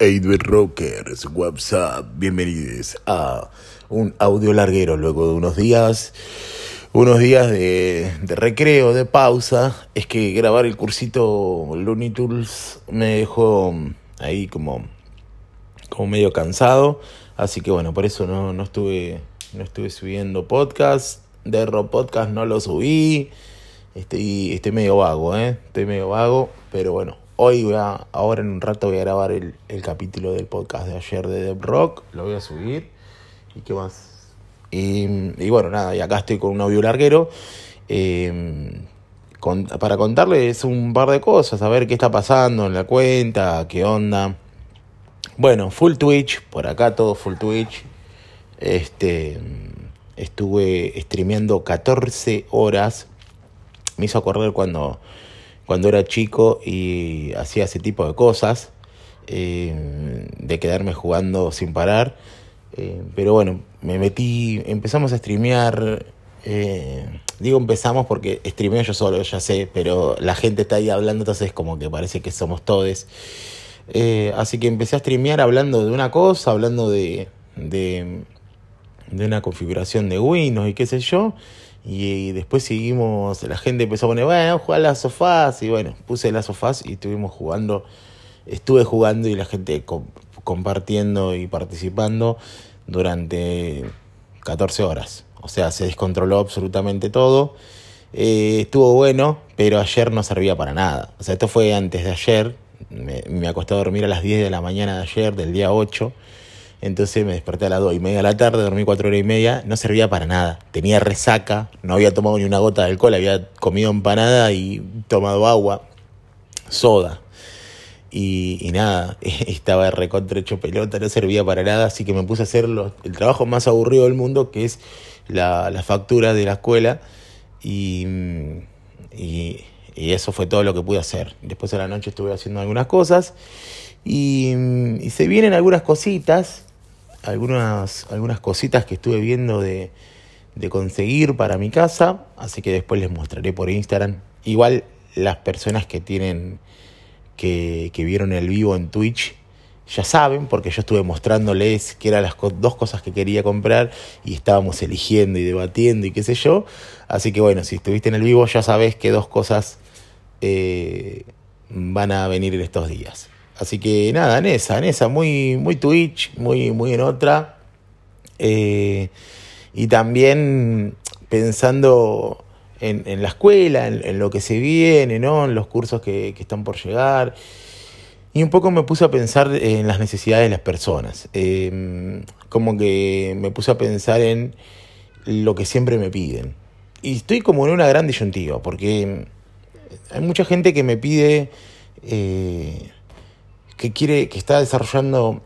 Hey, Rockers, WhatsApp, bienvenidos a un audio larguero luego de unos días, unos días de, recreo, de pausa. Es que grabar el cursito Looney Tunes me dejó ahí como, como medio cansado, así que bueno, por eso no, no estuve, no estuve subiendo podcast. De Rock Podcast no lo subí. Estoy, estoy medio vago, ¿eh? Estoy medio vago, pero bueno, Hoy voy a, ahora en un rato voy a grabar el, el capítulo del podcast de ayer de Dev Rock, lo voy a subir. ¿Y qué más? Y, y bueno, nada, y acá estoy con un audio larguero. Con, para contarles un par de cosas, a ver qué está pasando en la cuenta, qué onda. Bueno, full Twitch, por acá todo full Twitch. Este, estuve streameando 14 horas. Me hizo acordar cuando cuando era chico y hacía ese tipo de cosas, eh, de quedarme jugando sin parar. Eh, pero bueno, me metí, empezamos a streamear. Eh, digo empezamos porque streameo yo solo, ya sé, pero la gente está ahí hablando, entonces como que parece que somos todos. así que empecé a streamear hablando de una cosa, hablando de, de, de una configuración de Windows y qué sé yo. Y, después seguimos, la gente empezó a poner, bueno, jugar las sofás. Y bueno, puse las sofás y estuvimos jugando, estuve jugando y la gente compartiendo y participando durante 14 horas. O sea, se descontroló absolutamente todo. Eh, estuvo bueno, pero ayer no servía para nada. O sea, esto fue antes de ayer. Me, me acosté a dormir a las 10 de la mañana de ayer, del día 8. Entonces me desperté a las 2 y media de la tarde, dormí 4 horas y media, no servía para nada. Tenía resaca, no había tomado ni una gota de alcohol, había comido empanada y tomado agua, soda. Y, nada, estaba recontra hecho pelota, no servía para nada, así que me puse a hacer el trabajo más aburrido del mundo, que es la, la factura de la escuela. Y, y, eso fue todo lo que pude hacer. Después de la noche estuve haciendo algunas cosas. Y se vienen algunas cositas algunas, algunas cositas que estuve viendo de, de conseguir para mi casa, así que después les mostraré por Instagram. Igual las personas que tienen, que, que vieron el vivo en Twitch, ya saben, porque yo estuve mostrándoles que eran las dos cosas que quería comprar y estábamos eligiendo y debatiendo y qué sé yo. Así que bueno, si estuviste en el vivo ya sabes que dos cosas eh, van a venir en estos días. Así que nada, en esa, en esa, muy, muy Twitch, muy, muy en otra. Eh, y también pensando en, la escuela, en, lo que se viene, ¿no? En los cursos que, están por llegar. Y un poco me puse a pensar en las necesidades de las personas. Eh, como que me puse a pensar en lo que siempre me piden. Y estoy como en una gran disyuntiva, porque hay mucha gente que me pide... Eh, que quiere, que está desarrollando,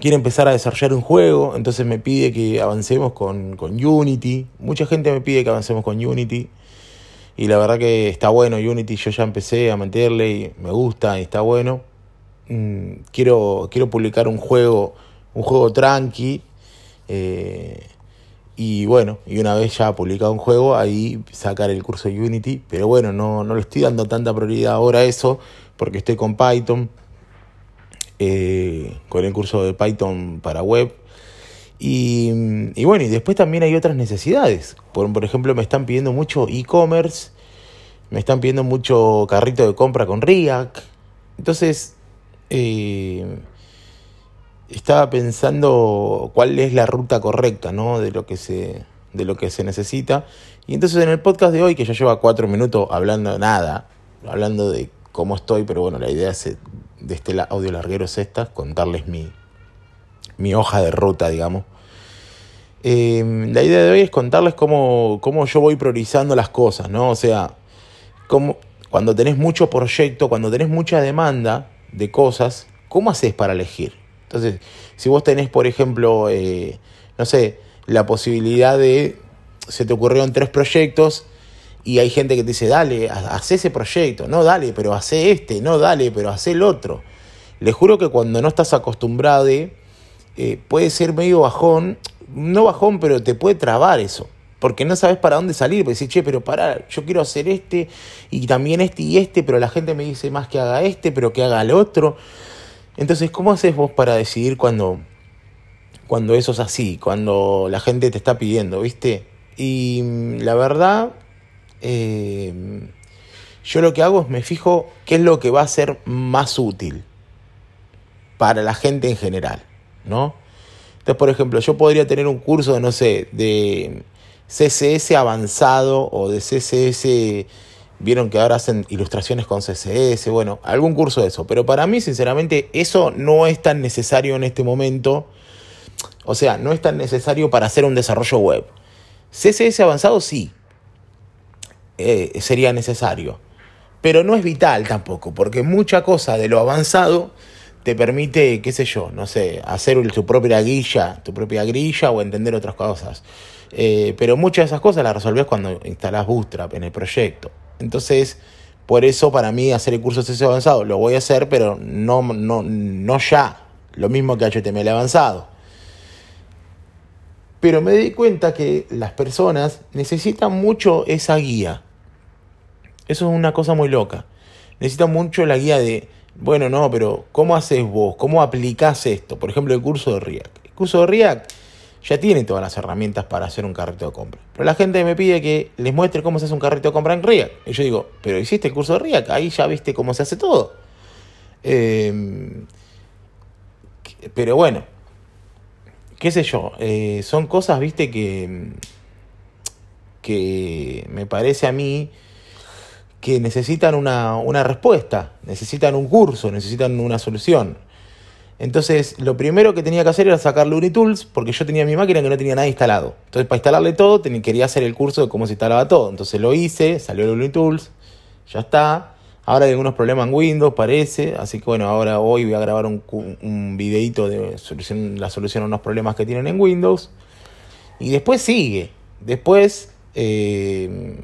quiere empezar a desarrollar un juego, entonces me pide que avancemos con, con Unity. Mucha gente me pide que avancemos con Unity. Y la verdad que está bueno Unity, yo ya empecé a meterle y me gusta y está bueno. Mm, quiero, quiero publicar un juego, un juego tranqui. Eh, y bueno, y una vez ya publicado un juego, ahí sacar el curso de Unity. Pero bueno, no, no le estoy dando tanta prioridad ahora a eso, porque estoy con Python. Eh, con el curso de Python para web. Y, bueno, y después también hay otras necesidades. Por, por ejemplo, me están pidiendo mucho e-commerce, me están pidiendo mucho carrito de compra con React. Entonces, eh, estaba pensando cuál es la ruta correcta, ¿no? De lo que se, de lo que se necesita. Y entonces en el podcast de hoy, que ya lleva cuatro minutos hablando nada, hablando de cómo estoy, pero bueno, la idea es de este audio larguero es esta, contarles mi, mi hoja de ruta, digamos. Eh, la idea de hoy es contarles cómo, cómo, yo voy priorizando las cosas, ¿no? O sea, cómo, cuando tenés mucho proyecto, cuando tenés mucha demanda de cosas, ¿cómo haces para elegir? Entonces, si vos tenés, por ejemplo, eh, no sé, la posibilidad de, se te ocurrieron tres proyectos, y hay gente que te dice, dale, haz ese proyecto, no, dale, pero hace este, no, dale, pero hace el otro. Les juro que cuando no estás acostumbrado, eh, puede ser medio bajón, no bajón, pero te puede trabar eso. Porque no sabes para dónde salir, porque decís, che, pero para, yo quiero hacer este, y también este y este, pero la gente me dice más que haga este, pero que haga el otro. Entonces, ¿cómo haces vos para decidir cuando, cuando eso es así, cuando la gente te está pidiendo, viste? Y mm, la verdad, eh, yo lo que hago es me fijo qué es lo que va a ser más útil para la gente en general, ¿no? Entonces, por ejemplo, yo podría tener un curso, no sé, de CSS avanzado o de CSS, vieron que ahora hacen ilustraciones con CSS, bueno, algún curso de eso. Pero para mí, sinceramente, eso no es tan necesario en este momento. O sea, no es tan necesario para hacer un desarrollo web. CSS avanzado sí, eh, sería necesario. Pero no es vital tampoco, porque mucha cosa de lo avanzado te permite, qué sé yo, no sé, hacer tu propia grilla, tu propia grilla o entender otras cosas. Eh, pero muchas de esas cosas las resolvés cuando instalás Bootstrap en el proyecto. Entonces, por eso para mí hacer el curso CSS avanzado lo voy a hacer, pero no, no, no ya. Lo mismo que HTML avanzado. Pero me di cuenta que las personas necesitan mucho esa guía. Eso es una cosa muy loca. Necesitan mucho la guía de bueno, no, pero ¿cómo haces vos? ¿Cómo aplicás esto? Por ejemplo, el curso de React. El curso de React ya tiene todas las herramientas para hacer un carrito de compra. Pero la gente me pide que les muestre cómo se hace un carrito de compra en React. Y yo digo, pero hiciste el curso de React, ahí ya viste cómo se hace todo. Em, pero bueno, qué sé yo, eh, son cosas, viste, que, que me parece a mí que necesitan una, una respuesta, necesitan un curso, necesitan una solución. Entonces, lo primero que tenía que hacer era sacarle Unitools, porque yo tenía mi máquina que no tenía nada instalado. Entonces, para instalarle todo, quería hacer el curso de cómo se instalaba todo. Entonces lo hice, salió el Unitools, ya está. Ahora hay algunos problemas en Windows, parece. Así que bueno, ahora hoy voy a grabar un, un videito de solución, la solución a unos problemas que tienen en Windows. Y después sigue. Después eh,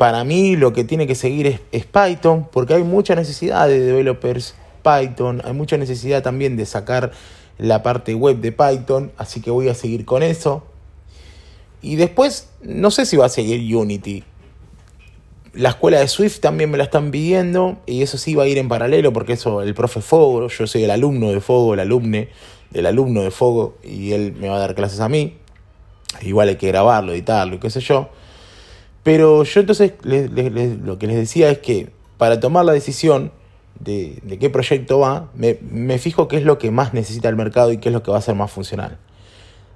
para mí lo que tiene que seguir es, Python, porque hay mucha necesidad de developers Python, hay mucha necesidad también de sacar la parte web de Python, así que voy a seguir con eso. Y después, no sé si va a seguir Unity. La escuela de Swift también me la están pidiendo y eso sí va a ir en paralelo porque eso, el profe Fogo, yo soy el alumno de Fogo, el alumne del alumno de Fogo y él me va a dar clases a mí. Igual hay que grabarlo, editarlo qué sé yo. Pero yo entonces lo que les decía es que para tomar la decisión de, qué proyecto va, me, fijo qué es lo que más necesita el mercado y qué es lo que va a ser más funcional.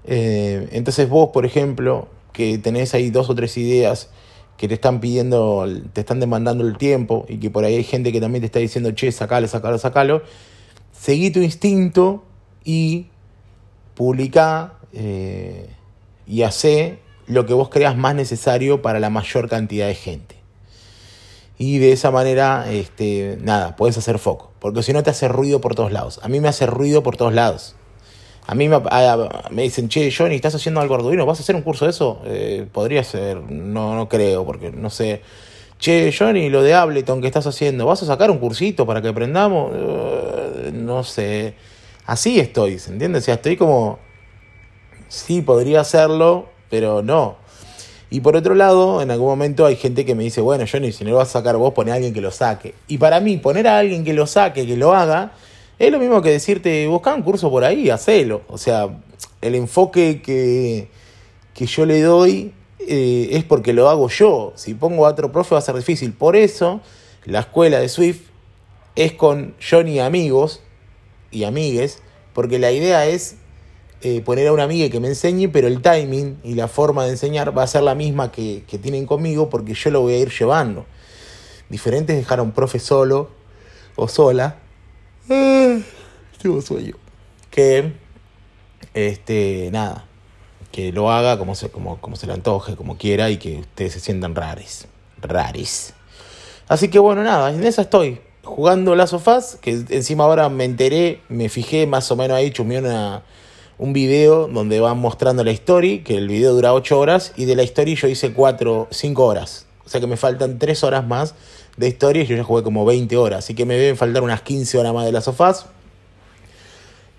Eh, entonces vos, por ejemplo, que tenés ahí dos o tres ideas que te están pidiendo, te están demandando el tiempo y que por ahí hay gente que también te está diciendo, che, sacalo, sacalo, sacalo, seguí tu instinto y publicá eh, y hacé lo que vos creas más necesario para la mayor cantidad de gente. Y de esa manera, este, nada, puedes hacer foco. Porque si no te hace ruido por todos lados. A mí me hace ruido por todos lados. A mí me, dicen, che, Johnny, ¿estás haciendo algo arduino? ¿Vas a hacer un curso de eso? Eh, podría ser, no, no creo, porque no sé. Che, Johnny, lo de Ableton que estás haciendo, ¿vas a sacar un cursito para que aprendamos? Eh, no sé. Así estoy, ¿se entiende? O sea, estoy como, sí, podría hacerlo, pero no. Y por otro lado, en algún momento hay gente que me dice, bueno, Johnny, si no lo vas a sacar vos, pone a alguien que lo saque. Y para mí, poner a alguien que lo saque, que lo haga, es lo mismo que decirte, busca un curso por ahí, hacelo. O sea, el enfoque que, que yo le doy eh, es porque lo hago yo. Si pongo a otro profe va a ser difícil. Por eso, la escuela de Swift es con Johnny amigos y amigues, porque la idea es eh, poner a una amiga que me enseñe, pero el timing y la forma de enseñar va a ser la misma que, tienen conmigo porque yo lo voy a ir llevando. Diferente es dejar a un profe solo o sola. Ah, tengo sueño. Que, este, nada, que lo haga como se, como, como se le antoje, como quiera y que ustedes se sientan rares. Raris. Así que bueno, nada, en esa estoy. Jugando las sofás, que encima ahora me enteré, me fijé más o menos ahí, chumé una un video donde van mostrando la historia, que el video dura 8 horas, y de la historia yo hice 4, 5 horas. O sea que me faltan 3 horas más de historia y yo ya jugué como 20 horas. Así que me deben faltar unas 15 horas más de las sofás.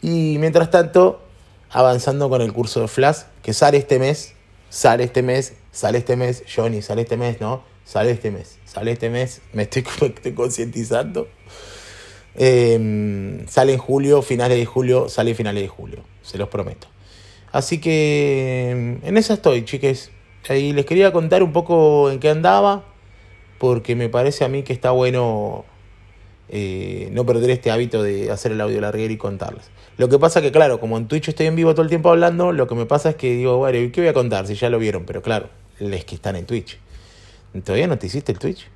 Y mientras tanto, avanzando con el curso de Flash, que sale este mes, sale este mes, sale este mes, Johnny, sale este mes, ¿no? Sale este mes, sale este mes, me estoy, estoy concientizando. Eh, sale en julio, finales de julio, sale finales de julio, se los prometo. Así que en esa estoy, chiques. Y les quería contar un poco en qué andaba, porque me parece a mí que está bueno eh, no perder este hábito de hacer el audio larguero y contarles. Lo que pasa que, claro, como en Twitch estoy en vivo todo el tiempo hablando, lo que me pasa es que digo, bueno, ¿qué voy a contar? Si ya lo vieron, pero claro, les que están en Twitch. ¿Todavía no te hiciste el Twitch?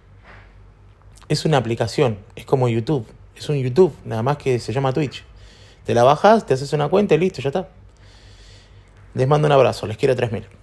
Es una aplicación, es como YouTube, es un YouTube, nada más que se llama Twitch. Te la bajas, te haces una cuenta y listo, ya está. Les mando un abrazo, les quiero 3000.